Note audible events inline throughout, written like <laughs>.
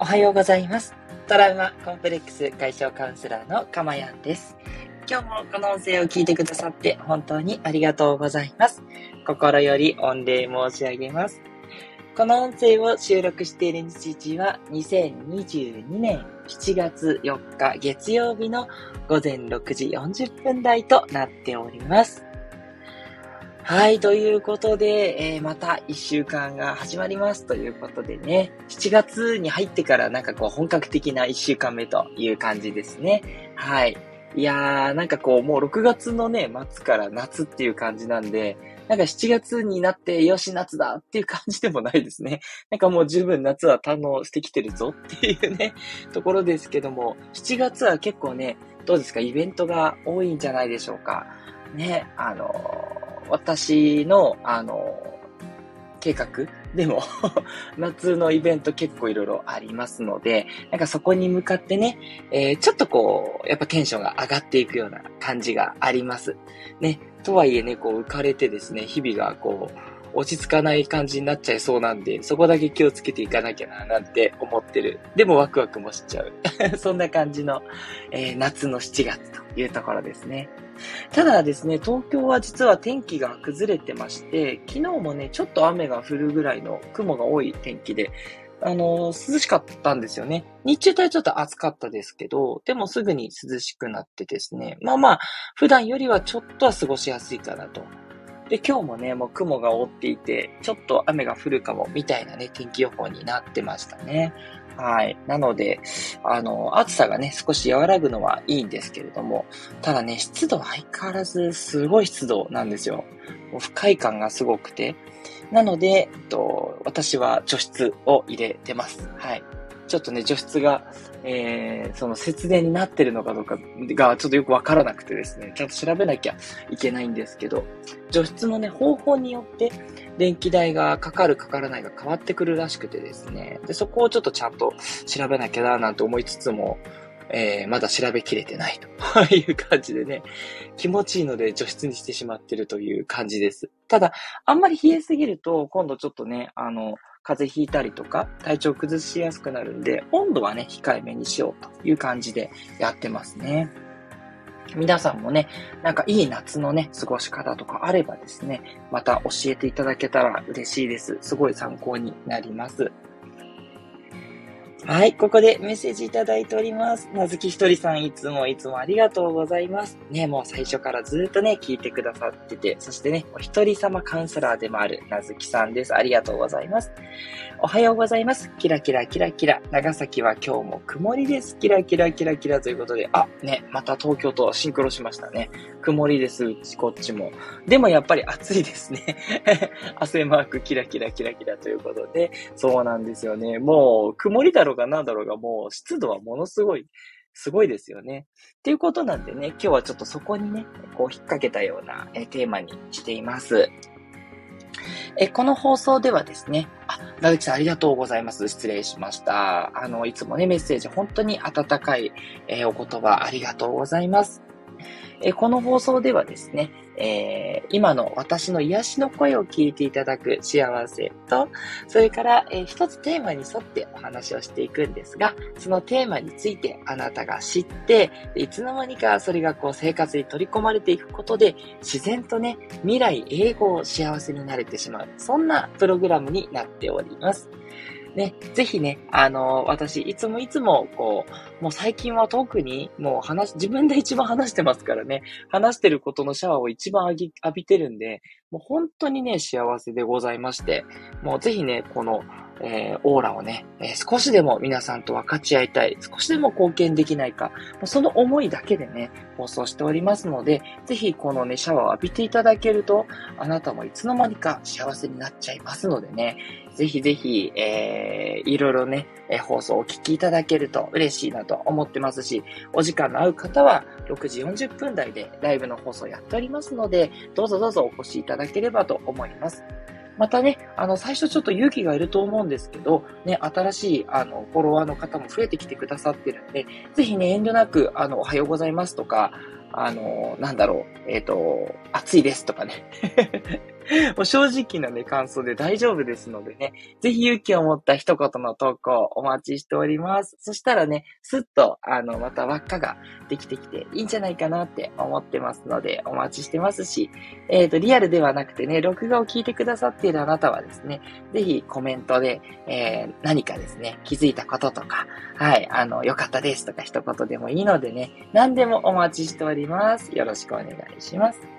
おはようございます。トラウマコンプレックス解消カウンセラーのかまやんです。今日もこの音声を聞いてくださって本当にありがとうございます。心より御礼申し上げます。この音声を収録している日時は2022年7月4日月曜日の午前6時40分台となっております。はい、ということで、えー、また1週間が始まりますということでね、7月に入ってからなんかこう本格的な1週間目という感じですね。はい。いやー、なんかこうもう6月のね、末から夏っていう感じなんで、なんか7月になってよし夏だっていう感じでもないですね。なんかもう十分夏は堪能してきてるぞっていうね、ところですけども、7月は結構ね、どうですか、イベントが多いんじゃないでしょうか？ね、あの私の、あの、計画？<laughs> でも <laughs> 夏のイベント結構いろいろありますので、なんかそこに向かってね、えー、ちょっとこう、やっぱテンションが上がっていくような感じがあります。ね、とはいえね、こう浮かれてですね、日々がこう、落ち着かない感じになっちゃいそうなんで、そこだけ気をつけていかなきゃな、なんて思ってる。でもワクワクもしちゃう。<laughs> そんな感じの、えー、夏の7月というところですね。ただですね、東京は実は天気が崩れてまして、昨日もね、ちょっと雨が降るぐらいの雲が多い天気で、あの、涼しかったんですよね。日中帯ちょっと暑かったですけど、でもすぐに涼しくなってですね、まあまあ、普段よりはちょっとは過ごしやすいかなと。で、今日もね、もう雲が覆っていて、ちょっと雨が降るかも、みたいなね、天気予報になってましたね。はい。なので、あの、暑さがね、少し和らぐのはいいんですけれども、ただね、湿度は相変わらずすごい湿度なんですよ。不快感がすごくて。なので、えっと、私は除湿を入れてます。はい。ちょっとね、除湿が、えー、その節電になってるのかどうかがちょっとよくわからなくてですね、ちゃんと調べなきゃいけないんですけど、除湿のね、方法によって電気代がかかるかからないが変わってくるらしくてですね、で、そこをちょっとちゃんと調べなきゃななんて思いつつも、えー、まだ調べきれてないという感じでね、気持ちいいので除湿にしてしまってるという感じです。ただ、あんまり冷えすぎると、今度ちょっとね、あの、風邪ひいたりとか、体調崩しやすくなるんで、温度はね、控えめにしようという感じでやってますね。皆さんもね、なんかいい夏のね、過ごし方とかあればですね、また教えていただけたら嬉しいです。すごい参考になります。はい、ここでメッセージいただいております。なずきひとりさん、いつもいつもありがとうございます。ね、もう最初からずっとね、聞いてくださってて、そしてね、お一人様カウンセラーでもあるなずきさんです。ありがとうございます。おはようございます。キラキラキラキラ。長崎は今日も曇りです。キラキラキラキラということで、あ、ね、また東京とシンクロしましたね。曇りです、うちこっちも。でもやっぱり暑いですね。<laughs> 汗マークキラキラキラキラということで、そうなんですよね。もう、曇りだろうがなんだろうが、もう湿度はものすごい、すごいですよね。っていうことなんでね、今日はちょっとそこにね、こう引っ掛けたようなえテーマにしています。え、この放送ではですね、あ、ラウチさんありがとうございます。失礼しました。あの、いつもね、メッセージ本当に温かい、えー、お言葉ありがとうございます。え、この放送ではですね、えー、今の私の癒しの声を聞いていただく幸せと、それから、えー、一つテーマに沿ってお話をしていくんですが、そのテーマについてあなたが知って、いつの間にかそれがこう生活に取り込まれていくことで、自然とね、未来英語を幸せになれてしまう。そんなプログラムになっております。ね、ぜひね、あの私、いつもいつも、こう、もう最近は特に、もう話、自分で一番話してますからね、話してることのシャワーを一番浴び浴びてるんで、もう本当にね、幸せでございまして、もうぜひね、この、えー、オーラをね、えー、少しでも皆さんと分かち合いたい、少しでも貢献できないか、その思いだけでね、放送しておりますので、ぜひこのね、シャワーを浴びていただけると、あなたもいつの間にか幸せになっちゃいますのでね、ぜひぜひ、えー、いろいろね、えー、放送をお聞きいただけると嬉しいなと思ってますし、お時間の合う方は6時40分台でライブの放送やっておりますので、どうぞどうぞお越しいただければと思います。またね、あの、最初ちょっと勇気がいると思うんですけど、ね、新しい、あの、フォロワーの方も増えてきてくださってるんで、ぜひね、遠慮なく、あの、おはようございますとか、あの、なんだろう、えっ、ー、と、暑いですとかね。<laughs> もう正直なね、感想で大丈夫ですのでね、ぜひ勇気を持った一言の投稿お待ちしております。そしたらね、すっと、あの、また輪っかができてきていいんじゃないかなって思ってますので、お待ちしてますし、えっ、ー、と、リアルではなくてね、録画を聞いてくださっているあなたはですね、ぜひコメントで、えー、何かですね、気づいたこととか、はい、あの、良かったですとか一言でもいいのでね、何でもお待ちしております。よろしくお願いします。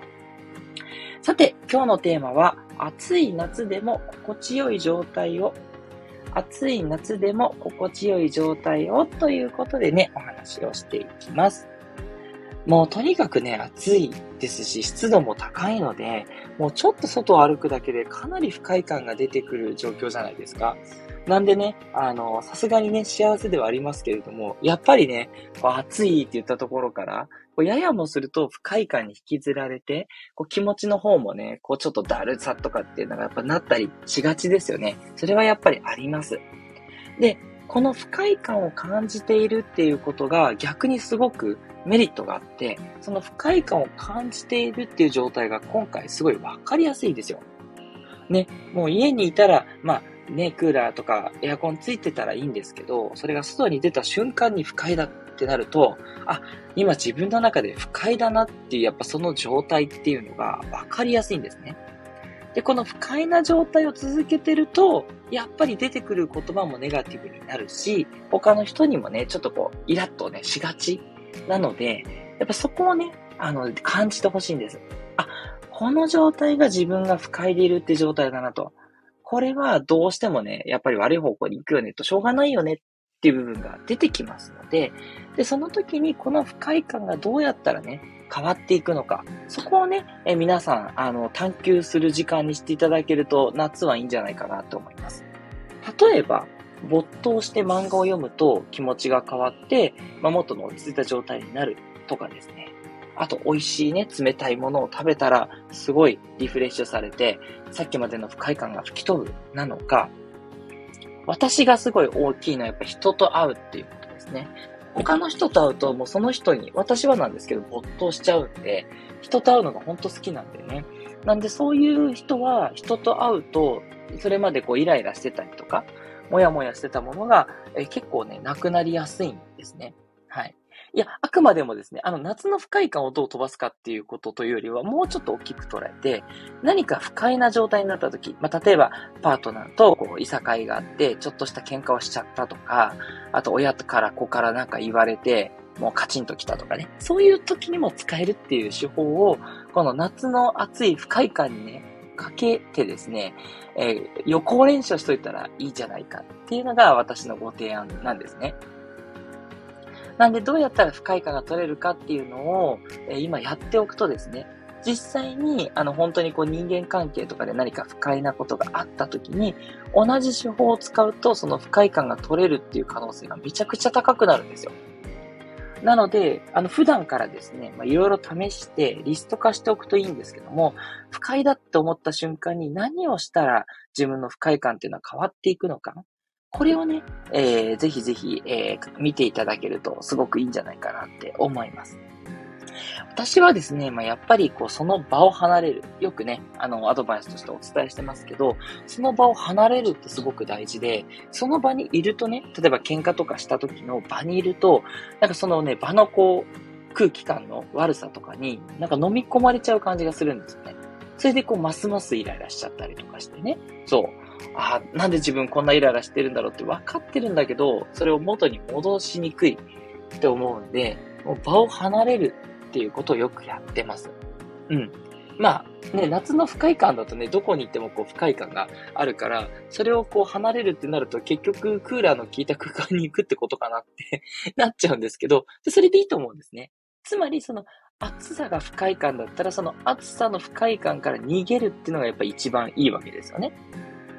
さて、今日のテーマは、暑い夏でも心地よい状態を、暑い夏でも心地よい状態をということでね、お話をしていきます。もうとにかくね、暑いですし、湿度も高いので、もうちょっと外を歩くだけでかなり不快感が出てくる状況じゃないですか。なんでね、あの、さすがにね、幸せではありますけれども、やっぱりね、暑いって言ったところから、こうややもすると不快感に引きずられて、こう気持ちの方もね、こうちょっとだるさとかっていうのがやっぱなったりしがちですよね。それはやっぱりあります。で、この不快感を感じているっていうことが逆にすごくメリットがあって、その不快感を感じているっていう状態が今回すごいわかりやすいんですよ。ね、もう家にいたら、まあ、ね、クーラーとかエアコンついてたらいいんですけど、それが外に出た瞬間に不快だっってなると、あ、今自分の中で不快だなっていう、やっぱその状態っていうのが分かりやすいんですね。で、この不快な状態を続けてると、やっぱり出てくる言葉もネガティブになるし、他の人にもね、ちょっとこう、イラッとね、しがちなので、やっぱそこをね、あの、感じてほしいんです。あ、この状態が自分が不快でいるって状態だなと。これはどうしてもね、やっぱり悪い方向に行くよねと、しょうがないよねっていう部分が出てきますので、で、その時にこの不快感がどうやったらね、変わっていくのか、そこをね、え皆さん、あの、探求する時間にしていただけると、夏はいいんじゃないかなと思います。例えば、没頭して漫画を読むと気持ちが変わって、まあ、元の落ち着いた状態になるとかですね。あと、美味しいね、冷たいものを食べたら、すごいリフレッシュされて、さっきまでの不快感が吹き飛ぶ、なのか、私がすごい大きいのはやっぱ人と会うっていうことですね。他の人と会うと、もうその人に、私はなんですけど、没頭しちゃうんで、人と会うのが本当好きなんでね。なんでそういう人は、人と会うと、それまでこうイライラしてたりとか、もやもやしてたものが、え結構ね、なくなりやすいんですね。はい。いや、あくまでもですね、あの、夏の不快感をどう飛ばすかっていうことというよりは、もうちょっと大きく捉えて、何か不快な状態になった時、まあ、例えば、パートナーと、こう、いさかいがあって、ちょっとした喧嘩をしちゃったとか、あと、親から子からなんか言われて、もうカチンときたとかね。そういう時にも使えるっていう手法を、この夏の暑い不快感にね、かけてですね、えー、予行練習しといたらいいじゃないかっていうのが私のご提案なんですね。なんでどうやったら不快感が取れるかっていうのを、えー、今やっておくとですね、実際に、あの、本当にこう人間関係とかで何か不快なことがあった時に、同じ手法を使うと、その不快感が取れるっていう可能性がめちゃくちゃ高くなるんですよ。なので、あの、普段からですね、まあ、いろいろ試してリスト化しておくといいんですけども、不快だって思った瞬間に何をしたら自分の不快感っていうのは変わっていくのか。これをね、えー、ぜひぜひ、えー、見ていただけるとすごくいいんじゃないかなって思います。私はですね、まあ、やっぱりこうその場を離れる。よくね、あの、アドバイスとしてお伝えしてますけど、その場を離れるってすごく大事で、その場にいるとね、例えば喧嘩とかした時の場にいると、なんかそのね、場のこう、空気感の悪さとかに、なんか飲み込まれちゃう感じがするんですよね。それでこう、ますますイライラしちゃったりとかしてね。そう。あなんで自分こんなイライラしてるんだろうって分かってるんだけど、それを元に戻しにくいって思うんで、もう場を離れるっていうことをよくやってます。うん。まあ、ね、夏の不快感だとね、どこに行ってもこう不快感があるから、それをこう離れるってなると結局クーラーの効いた空間に行くってことかなって <laughs> なっちゃうんですけど、でそれでいいと思うんですね。つまりその暑さが不快感だったら、その暑さの不快感から逃げるっていうのがやっぱ一番いいわけですよね。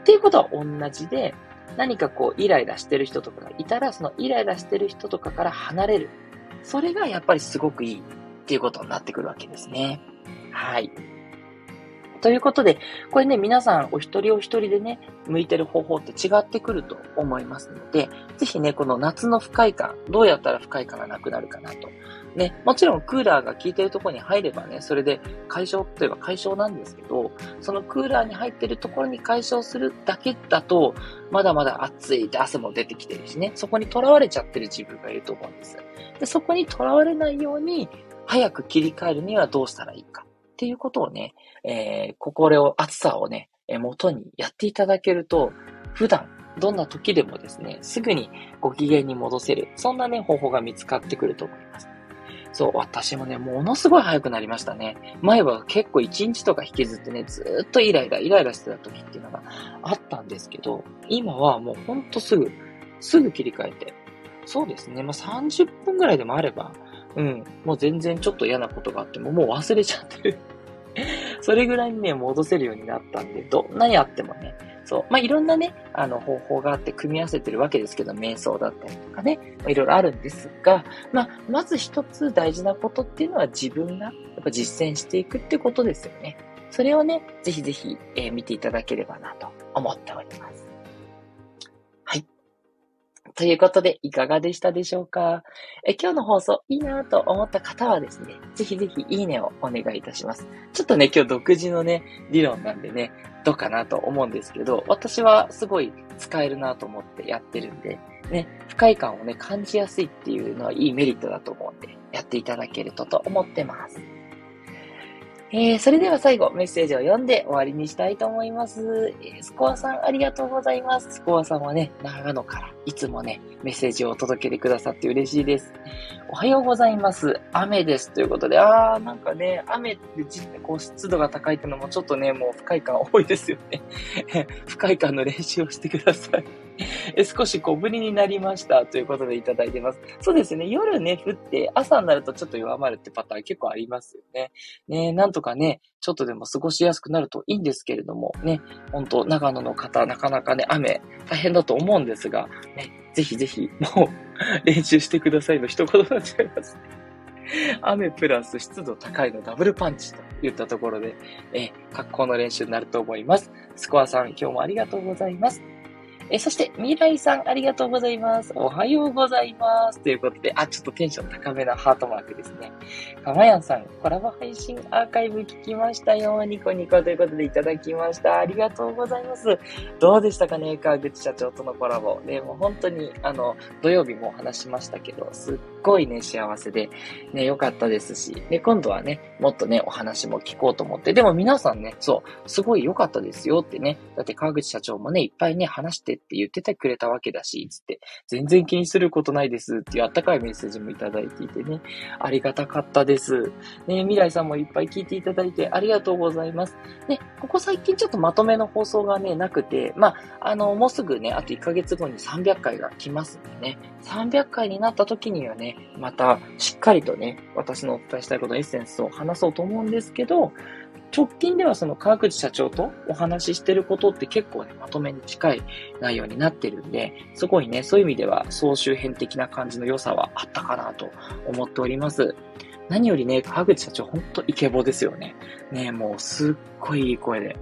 っていうことは同じで、何かこうイライラしてる人とかがいたら、そのイライラしてる人とかから離れる。それがやっぱりすごくいいっていうことになってくるわけですね。はい。ということで、これね、皆さんお一人お一人でね、向いてる方法って違ってくると思いますので、ぜひね、この夏の不快感、どうやったら不快感がなくなるかなと。ね、もちろんクーラーが効いてるところに入ればね、それで解消といえば解消なんですけど、そのクーラーに入ってるところに解消するだけだと、まだまだ暑いって汗も出てきてるしね、そこに囚われちゃってる自分がいると思うんです。で、そこに囚われないように、早く切り替えるにはどうしたらいいかっていうことをね、えー、心を、暑さをね、元にやっていただけると、普段、どんな時でもですね、すぐにご機嫌に戻せる、そんなね、方法が見つかってくると思います。そう、私もね、ものすごい早くなりましたね。前は結構1日とか引きずってね、ずっとイライラ、イライラしてた時っていうのがあったんですけど、今はもうほんとすぐ、すぐ切り替えて、そうですね、まあ、30分ぐらいでもあれば、うん、もう全然ちょっと嫌なことがあってももう忘れちゃってる。<laughs> それぐらいにね、戻せるようになったんで、どんなにあってもね、そう。まあ、いろんなね、あの、方法があって組み合わせてるわけですけど、瞑想だったりとかね、いろいろあるんですが、まあ、まず一つ大事なことっていうのは自分がやっぱ実践していくってことですよね。それをね、ぜひぜひ、えー、見ていただければなと思っております。ということで、いかがでしたでしょうか？え今日の放送いいなと思った方はですね、ぜひぜひいいねをお願いいたします。ちょっとね、今日独自のね、理論なんでね、どうかなと思うんですけど、私はすごい使えるなと思ってやってるんで、ね、不快感をね、感じやすいっていうのはいいメリットだと思うんで、やっていただけるとと思ってます。えー、それでは最後、メッセージを読んで終わりにしたいと思います。え、スコアさん、ありがとうございます。スコアさんはね、長野からいつもね、メッセージを届けてくださって嬉しいです。おはようございます。雨です。ということで、あー、なんかね、雨ってこう湿度が高いってのもちょっとね、もう不快感多いですよね。<laughs> 不快感の練習をしてください。少し小降りになりましたということでいただいてます。そうですね。夜ね、降って朝になるとちょっと弱まるってパターン結構ありますよね。ね、なんとかね、ちょっとでも過ごしやすくなるといいんですけれども、ね、本当長野の方、なかなかね、雨大変だと思うんですが、ね、ぜひぜひ、もう練習してくださいの一言になっちゃいます。雨プラス湿度高いのダブルパンチと言ったところで、え格好の練習になると思います。スコアさん、今日もありがとうございます。えそして、未来さん、ありがとうございます。おはようございます。ということで、あ、ちょっとテンション高めなハートマークですね。かまやんさん、コラボ配信アーカイブ聞きましたよ。ニコニコということでいただきました。ありがとうございます。どうでしたかね、川口社長とのコラボ。で、もう本当に、あの、土曜日も話しましたけど、すっごいね、幸せで、ね、良かったですし、で、今度はね、もっとね、お話も聞こうと思って、でも皆さんね、そう、すごい良かったですよってね、だって川口社長もね、いっぱいね、話してって言っててくれたわけだし、つって、全然気にすることないですっていうあったかいメッセージもいただいていてね、ありがたかったです。ね、未来さんもいっぱい聞いていただいてありがとうございます。ね、ここ最近ちょっとまとめの放送がね、なくて、まあ、あの、もうすぐね、あと1ヶ月後に300回が来ますんでね、300回になった時にはね、またしっかりとね、私のお伝えしたいことのエッセンスを話そうと思うんですけど、直近ではその川口社長とお話ししてることって結構ね、まとめに近い内容になってるんで、すごいね、そういう意味では総集編的な感じの良さはあったかなと思っております。何よりね、川口社長ほんとイケボですよね。ね、もうすっごいいい声で。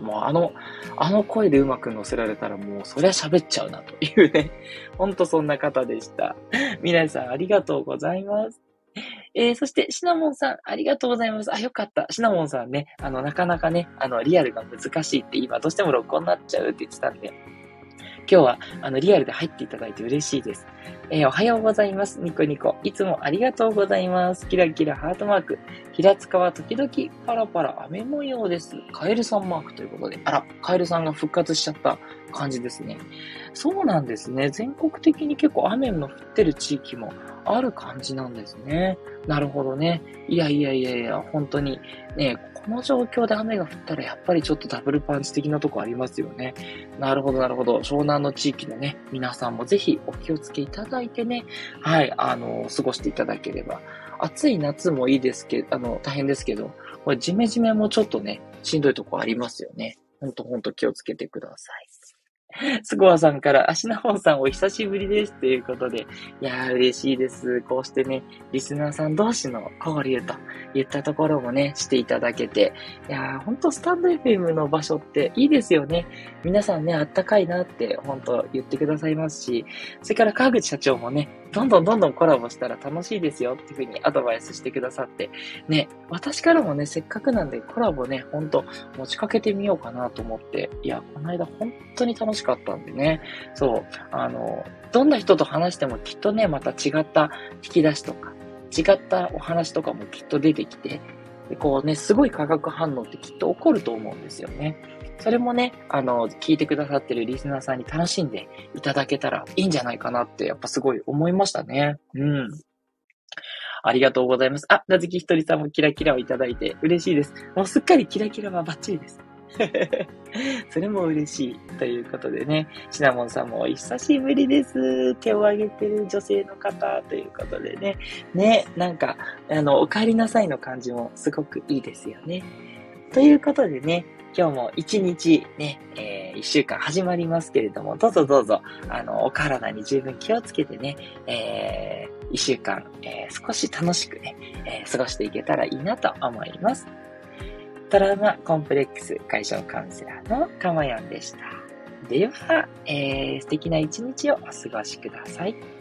もうあの、あの声でうまく乗せられたらもうそりゃ喋っちゃうなというね、ほんとそんな方でした。皆さんありがとうございます。えー、そして、シナモンさん、ありがとうございます。あ、よかった。シナモンさんね、あの、なかなかね、あの、リアルが難しいって今どうしても録音になっちゃうって言ってたんで、今日は、あの、リアルで入っていただいて嬉しいです。えー、おはようございます。ニコニコ。いつもありがとうございます。キラキラハートマーク。平塚は時々パラパラ雨模様です。カエルさんマークということで。あら、カエルさんが復活しちゃった感じですね。そうなんですね。全国的に結構雨の降ってる地域もある感じなんですね。なるほどね。いやいやいやいや、本当にね、この状況で雨が降ったらやっぱりちょっとダブルパンチ的なとこありますよね。なるほど、なるほど。湘南の地域のね、皆さんもぜひお気をつけいただいてね、はい、あの、過ごしていただければ。暑い夏もいいですけど、あの、大変ですけど、これジメジメもちょっとね、しんどいとこありますよね。ほんとほんと気をつけてください。スコアさんから、足なほんさんお久しぶりですということで、いやー嬉しいです。こうしてね、リスナーさん同士の交流といったところもね、していただけて、いやーほんとスタンド FM の場所っていいですよね。皆さんね、あったかいなって本当言ってくださいますし、それから川口社長もね、どんどんどんどんコラボしたら楽しいですよっていうふうにアドバイスしてくださって、ね、私からもね、せっかくなんでコラボね、ほんと持ちかけてみようかなと思って、いや、この間本当に楽しかったんでね、そう、あの、どんな人と話してもきっとね、また違った引き出しとか、違ったお話とかもきっと出てきて、でこうね、すごい化学反応ってきっと起こると思うんですよね。それもね、あの、聞いてくださってるリスナーさんに楽しんでいただけたらいいんじゃないかなって、やっぱすごい思いましたね。うん。ありがとうございます。あ、なずきひとりさんもキラキラをいただいて嬉しいです。もうすっかりキラキラはバッチリです。<laughs> それも嬉しい。ということでね、シナモンさんもお久しぶりです。手を挙げてる女性の方ということでね。ね、なんか、あの、お帰りなさいの感じもすごくいいですよね。ということでね、今日も一日ね、えー、一週間始まりますけれども、どうぞどうぞ、あの、お体に十分気をつけてね、えー、一週間、えー、少し楽しくね、えー、過ごしていけたらいいなと思います。トラウマコンプレックス解消カウンセラーのかまやんでした。では、えー、素敵な一日をお過ごしください。